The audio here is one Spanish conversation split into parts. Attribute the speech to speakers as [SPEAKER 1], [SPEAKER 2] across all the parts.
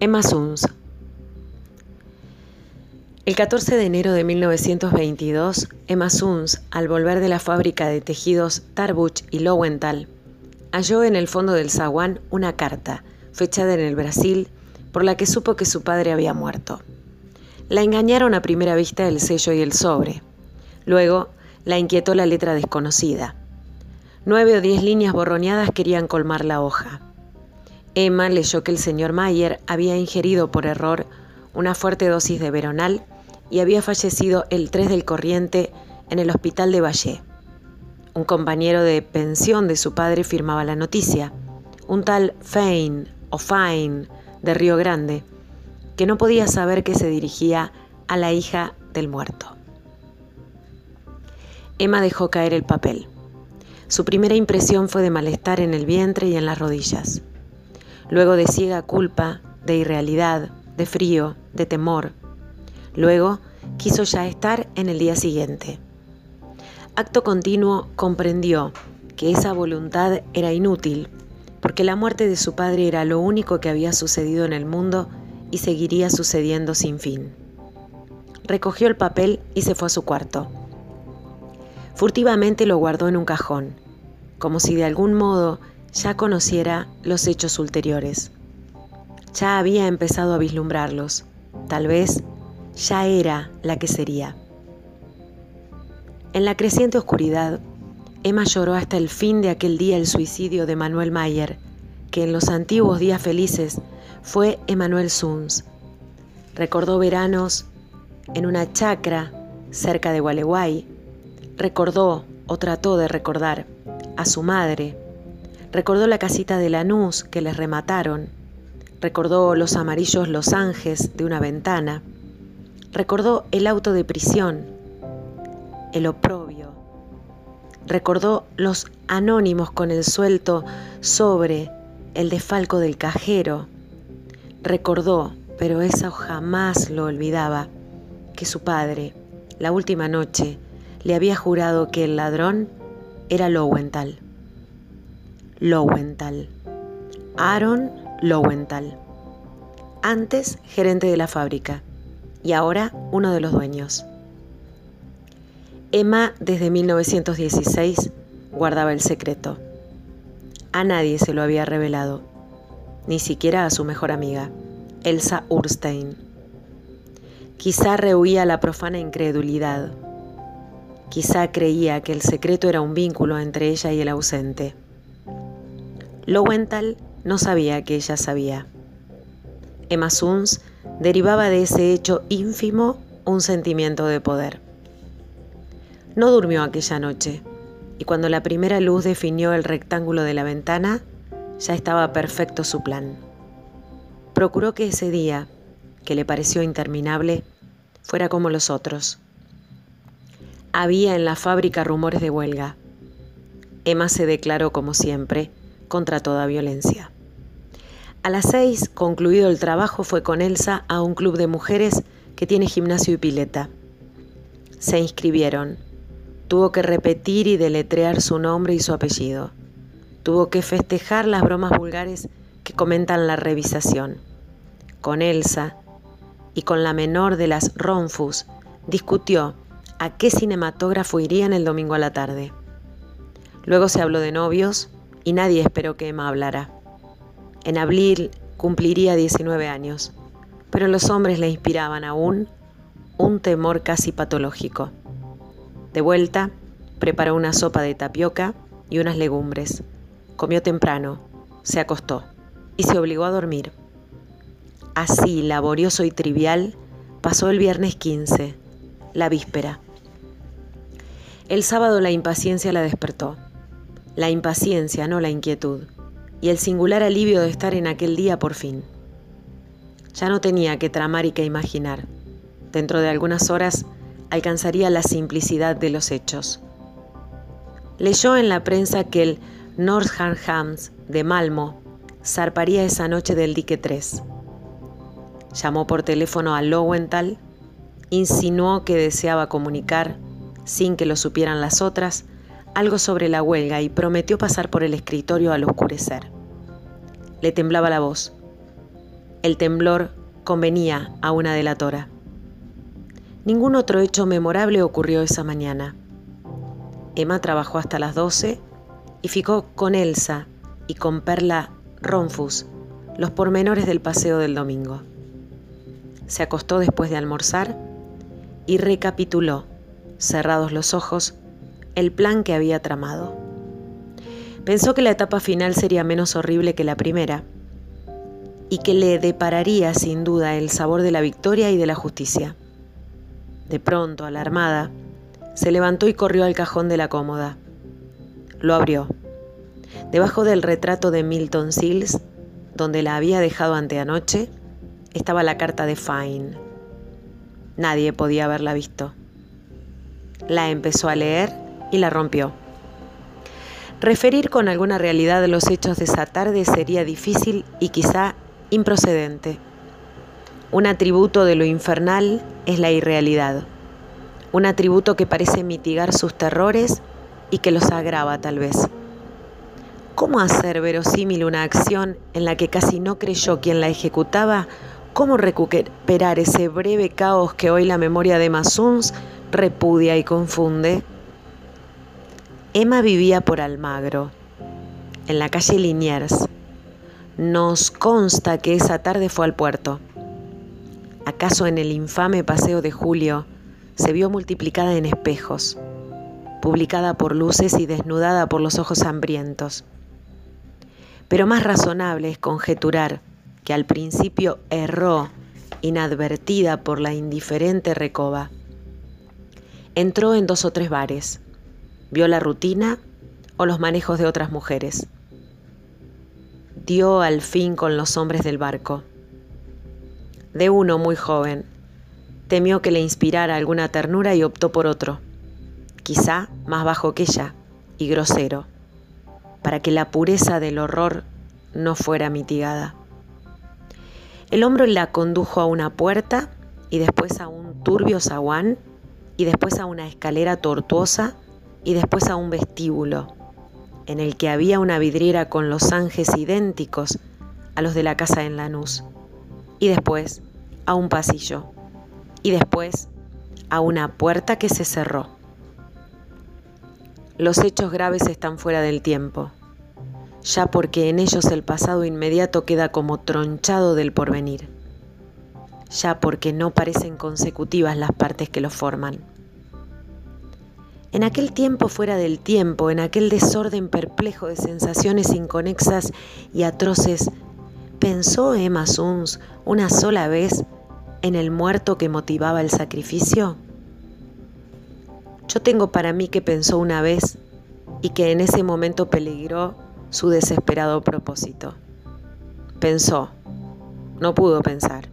[SPEAKER 1] Emma Suns. El 14 de enero de 1922, Emma Suns, al volver de la fábrica de tejidos Tarbuch y Lowenthal, halló en el fondo del zaguán una carta, fechada en el Brasil, por la que supo que su padre había muerto. La engañaron a primera vista el sello y el sobre. Luego la inquietó la letra desconocida. Nueve o diez líneas borroneadas querían colmar la hoja. Emma leyó que el señor Mayer había ingerido por error una fuerte dosis de veronal y había fallecido el 3 del corriente en el hospital de Valle. Un compañero de pensión de su padre firmaba la noticia, un tal Fein o Fine de Río Grande, que no podía saber que se dirigía a la hija del muerto. Emma dejó caer el papel. Su primera impresión fue de malestar en el vientre y en las rodillas luego de ciega culpa, de irrealidad, de frío, de temor. Luego quiso ya estar en el día siguiente. Acto continuo comprendió que esa voluntad era inútil, porque la muerte de su padre era lo único que había sucedido en el mundo y seguiría sucediendo sin fin. Recogió el papel y se fue a su cuarto. Furtivamente lo guardó en un cajón, como si de algún modo ya conociera los hechos ulteriores. Ya había empezado a vislumbrarlos. Tal vez ya era la que sería. En la creciente oscuridad, Emma lloró hasta el fin de aquel día el suicidio de Manuel Mayer, que en los antiguos días felices fue Emanuel Suns. Recordó veranos en una chacra cerca de Gualeguay. Recordó o trató de recordar a su madre, Recordó la casita de Lanús que les remataron. Recordó los amarillos Los Ángeles de una ventana. Recordó el auto de prisión, el oprobio. Recordó los anónimos con el suelto sobre el desfalco del cajero. Recordó, pero eso jamás lo olvidaba, que su padre, la última noche, le había jurado que el ladrón era Lowenthal. Lowenthal. Aaron Lowenthal. Antes gerente de la fábrica y ahora uno de los dueños. Emma desde 1916 guardaba el secreto. A nadie se lo había revelado, ni siquiera a su mejor amiga, Elsa Urstein. Quizá rehuía la profana incredulidad. Quizá creía que el secreto era un vínculo entre ella y el ausente. Lowenthal no sabía que ella sabía. Emma Suns derivaba de ese hecho ínfimo un sentimiento de poder. No durmió aquella noche, y cuando la primera luz definió el rectángulo de la ventana, ya estaba perfecto su plan. Procuró que ese día, que le pareció interminable, fuera como los otros. Había en la fábrica rumores de huelga. Emma se declaró como siempre, contra toda violencia. A las seis, concluido el trabajo, fue con Elsa a un club de mujeres que tiene gimnasio y pileta. Se inscribieron. Tuvo que repetir y deletrear su nombre y su apellido. Tuvo que festejar las bromas vulgares que comentan la revisación. Con Elsa y con la menor de las Ronfus discutió a qué cinematógrafo irían el domingo a la tarde. Luego se habló de novios, y nadie esperó que Emma hablara. En abril cumpliría 19 años, pero los hombres le inspiraban aún un temor casi patológico. De vuelta, preparó una sopa de tapioca y unas legumbres. Comió temprano, se acostó y se obligó a dormir. Así, laborioso y trivial, pasó el viernes 15, la víspera. El sábado la impaciencia la despertó la impaciencia, no la inquietud, y el singular alivio de estar en aquel día por fin. Ya no tenía que tramar y que imaginar. Dentro de algunas horas alcanzaría la simplicidad de los hechos. Leyó en la prensa que el Hams de Malmo zarparía esa noche del dique 3. Llamó por teléfono a Lowenthal, insinuó que deseaba comunicar, sin que lo supieran las otras, algo sobre la huelga y prometió pasar por el escritorio al oscurecer. Le temblaba la voz. El temblor convenía a una delatora. Ningún otro hecho memorable ocurrió esa mañana. Emma trabajó hasta las 12 y ficó con Elsa y con Perla Ronfus los pormenores del paseo del domingo. Se acostó después de almorzar y recapituló, cerrados los ojos, el plan que había tramado. Pensó que la etapa final sería menos horrible que la primera y que le depararía sin duda el sabor de la victoria y de la justicia. De pronto, alarmada, se levantó y corrió al cajón de la cómoda. Lo abrió. Debajo del retrato de Milton Sills, donde la había dejado anteanoche, estaba la carta de Fine. Nadie podía haberla visto. La empezó a leer y la rompió. Referir con alguna realidad los hechos de esa tarde sería difícil y quizá improcedente. Un atributo de lo infernal es la irrealidad, un atributo que parece mitigar sus terrores y que los agrava tal vez. ¿Cómo hacer verosímil una acción en la que casi no creyó quien la ejecutaba? ¿Cómo recuperar ese breve caos que hoy la memoria de Masuns repudia y confunde? Emma vivía por Almagro, en la calle Liniers. Nos consta que esa tarde fue al puerto. ¿Acaso en el infame paseo de julio se vio multiplicada en espejos, publicada por luces y desnudada por los ojos hambrientos? Pero más razonable es conjeturar que al principio erró, inadvertida por la indiferente recoba. Entró en dos o tres bares, vio la rutina o los manejos de otras mujeres. Dio al fin con los hombres del barco de uno muy joven. Temió que le inspirara alguna ternura y optó por otro, quizá más bajo que ella y grosero, para que la pureza del horror no fuera mitigada. El hombre la condujo a una puerta y después a un turbio zaguán y después a una escalera tortuosa y después a un vestíbulo, en el que había una vidriera con los ángeles idénticos a los de la casa en Lanús y después a un pasillo y después a una puerta que se cerró. Los hechos graves están fuera del tiempo, ya porque en ellos el pasado inmediato queda como tronchado del porvenir, ya porque no parecen consecutivas las partes que lo forman. En aquel tiempo fuera del tiempo, en aquel desorden perplejo de sensaciones inconexas y atroces, ¿Pensó Emma Suns una sola vez en el muerto que motivaba el sacrificio? Yo tengo para mí que pensó una vez y que en ese momento peligró su desesperado propósito. Pensó, no pudo pensar,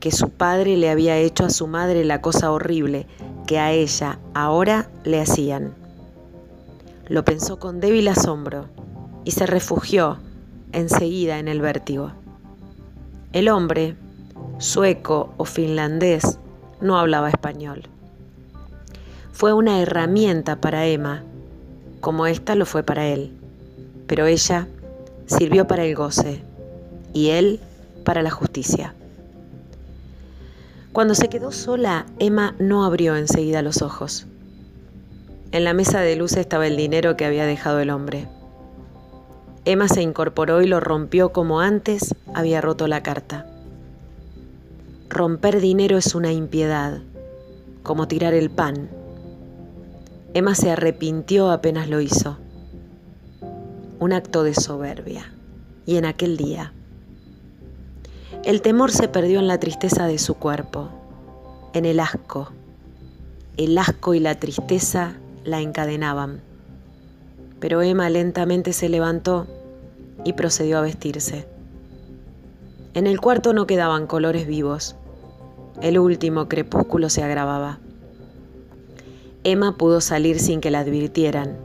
[SPEAKER 1] que su padre le había hecho a su madre la cosa horrible que a ella ahora le hacían. Lo pensó con débil asombro y se refugió enseguida en el vértigo. El hombre, sueco o finlandés, no hablaba español. Fue una herramienta para Emma, como ésta lo fue para él, pero ella sirvió para el goce y él para la justicia. Cuando se quedó sola, Emma no abrió enseguida los ojos. En la mesa de luz estaba el dinero que había dejado el hombre. Emma se incorporó y lo rompió como antes había roto la carta. Romper dinero es una impiedad, como tirar el pan. Emma se arrepintió apenas lo hizo. Un acto de soberbia. Y en aquel día. El temor se perdió en la tristeza de su cuerpo, en el asco. El asco y la tristeza la encadenaban pero Emma lentamente se levantó y procedió a vestirse. En el cuarto no quedaban colores vivos. El último crepúsculo se agravaba. Emma pudo salir sin que la advirtieran.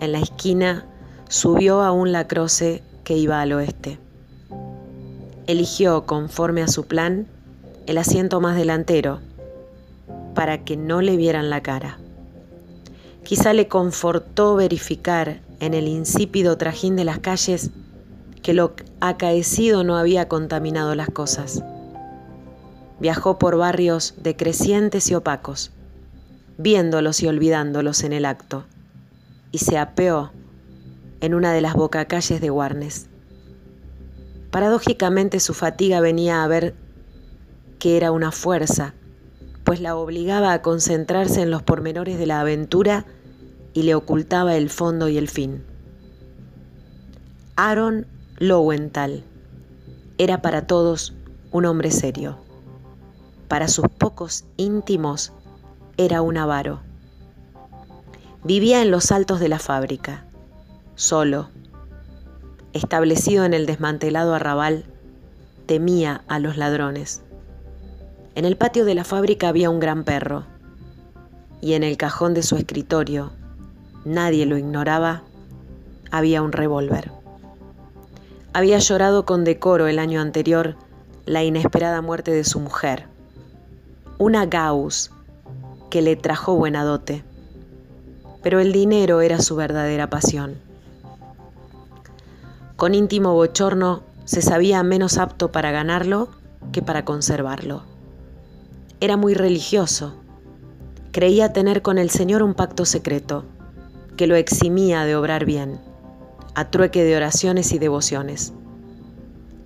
[SPEAKER 1] En la esquina subió a un lacroce que iba al oeste. Eligió, conforme a su plan, el asiento más delantero, para que no le vieran la cara. Quizá le confortó verificar en el insípido trajín de las calles que lo acaecido no había contaminado las cosas. Viajó por barrios decrecientes y opacos, viéndolos y olvidándolos en el acto, y se apeó en una de las bocacalles de Warnes. Paradójicamente su fatiga venía a ver que era una fuerza, pues la obligaba a concentrarse en los pormenores de la aventura y le ocultaba el fondo y el fin. Aaron Lowenthal era para todos un hombre serio. Para sus pocos íntimos era un avaro. Vivía en los altos de la fábrica, solo, establecido en el desmantelado arrabal, temía a los ladrones. En el patio de la fábrica había un gran perro, y en el cajón de su escritorio, nadie lo ignoraba, había un revólver. Había llorado con decoro el año anterior la inesperada muerte de su mujer, una Gauss que le trajo buena dote, pero el dinero era su verdadera pasión. Con íntimo bochorno se sabía menos apto para ganarlo que para conservarlo. Era muy religioso. Creía tener con el Señor un pacto secreto que lo eximía de obrar bien, a trueque de oraciones y devociones.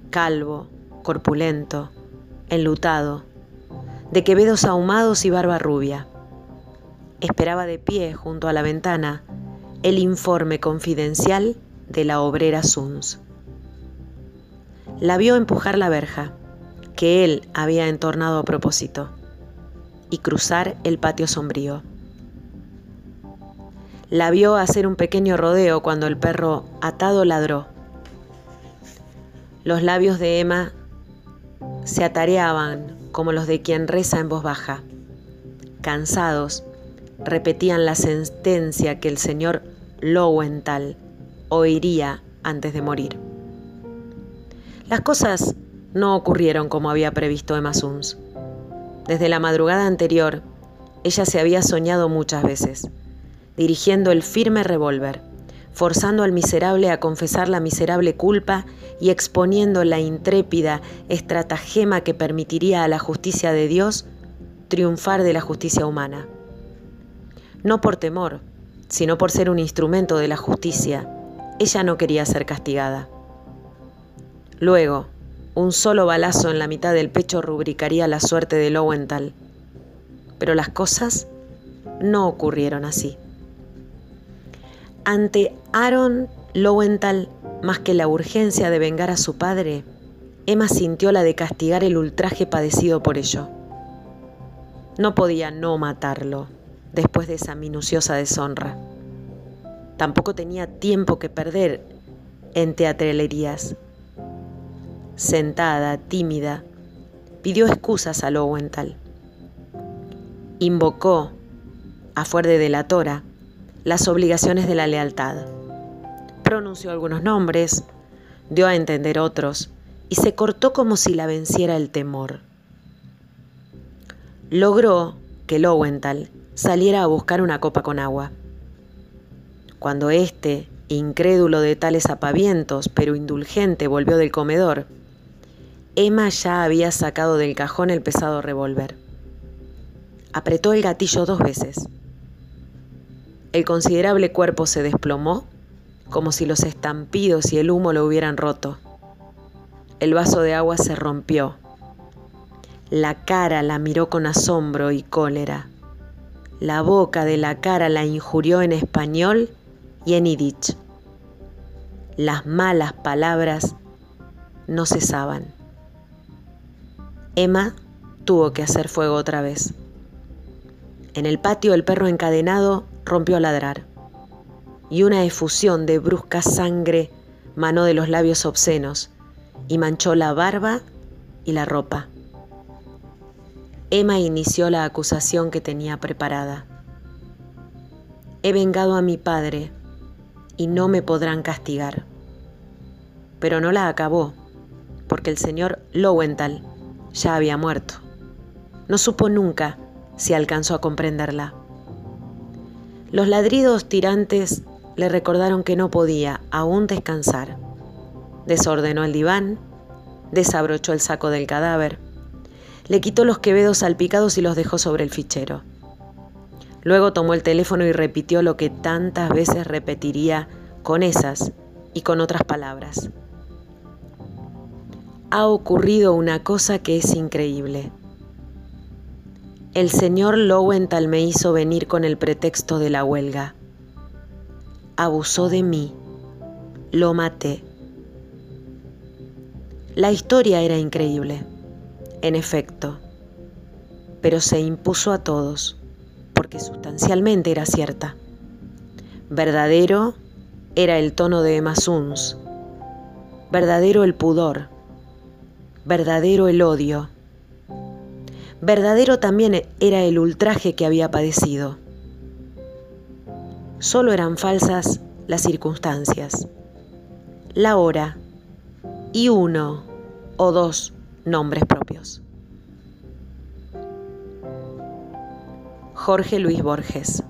[SPEAKER 1] Calvo, corpulento, enlutado, de quevedos ahumados y barba rubia. Esperaba de pie junto a la ventana el informe confidencial de la obrera Suns. La vio empujar la verja, que él había entornado a propósito y cruzar el patio sombrío. La vio hacer un pequeño rodeo cuando el perro atado ladró. Los labios de Emma se atareaban como los de quien reza en voz baja. Cansados, repetían la sentencia que el señor Lowenthal oiría antes de morir. Las cosas no ocurrieron como había previsto Emma Suns. Desde la madrugada anterior, ella se había soñado muchas veces, dirigiendo el firme revólver, forzando al miserable a confesar la miserable culpa y exponiendo la intrépida estratagema que permitiría a la justicia de Dios triunfar de la justicia humana. No por temor, sino por ser un instrumento de la justicia, ella no quería ser castigada. Luego, un solo balazo en la mitad del pecho rubricaría la suerte de Lowenthal. Pero las cosas no ocurrieron así. Ante Aaron Lowenthal, más que la urgencia de vengar a su padre, Emma sintió la de castigar el ultraje padecido por ello. No podía no matarlo después de esa minuciosa deshonra. Tampoco tenía tiempo que perder en teatrelerías sentada, tímida, pidió excusas a Lowenthal. Invocó, a fuer de delatora, las obligaciones de la lealtad. Pronunció algunos nombres, dio a entender otros, y se cortó como si la venciera el temor. Logró que Lowenthal saliera a buscar una copa con agua. Cuando éste, incrédulo de tales apavientos, pero indulgente, volvió del comedor, Emma ya había sacado del cajón el pesado revólver. Apretó el gatillo dos veces. El considerable cuerpo se desplomó como si los estampidos y el humo lo hubieran roto. El vaso de agua se rompió. La cara la miró con asombro y cólera. La boca de la cara la injurió en español y en. Las malas palabras no cesaban. Emma tuvo que hacer fuego otra vez. En el patio el perro encadenado rompió a ladrar y una efusión de brusca sangre manó de los labios obscenos y manchó la barba y la ropa. Emma inició la acusación que tenía preparada. He vengado a mi padre y no me podrán castigar. Pero no la acabó, porque el señor Lowenthal ya había muerto. No supo nunca si alcanzó a comprenderla. Los ladridos tirantes le recordaron que no podía aún descansar. Desordenó el diván, desabrochó el saco del cadáver, le quitó los quevedos salpicados y los dejó sobre el fichero. Luego tomó el teléfono y repitió lo que tantas veces repetiría con esas y con otras palabras. Ha ocurrido una cosa que es increíble. El señor Lowenthal me hizo venir con el pretexto de la huelga. Abusó de mí. Lo maté. La historia era increíble, en efecto, pero se impuso a todos porque sustancialmente era cierta. Verdadero era el tono de Emma Suns, verdadero el pudor, verdadero el odio, verdadero también era el ultraje que había padecido. Solo eran falsas las circunstancias, la hora y uno o dos nombres propios. Jorge Luis Borges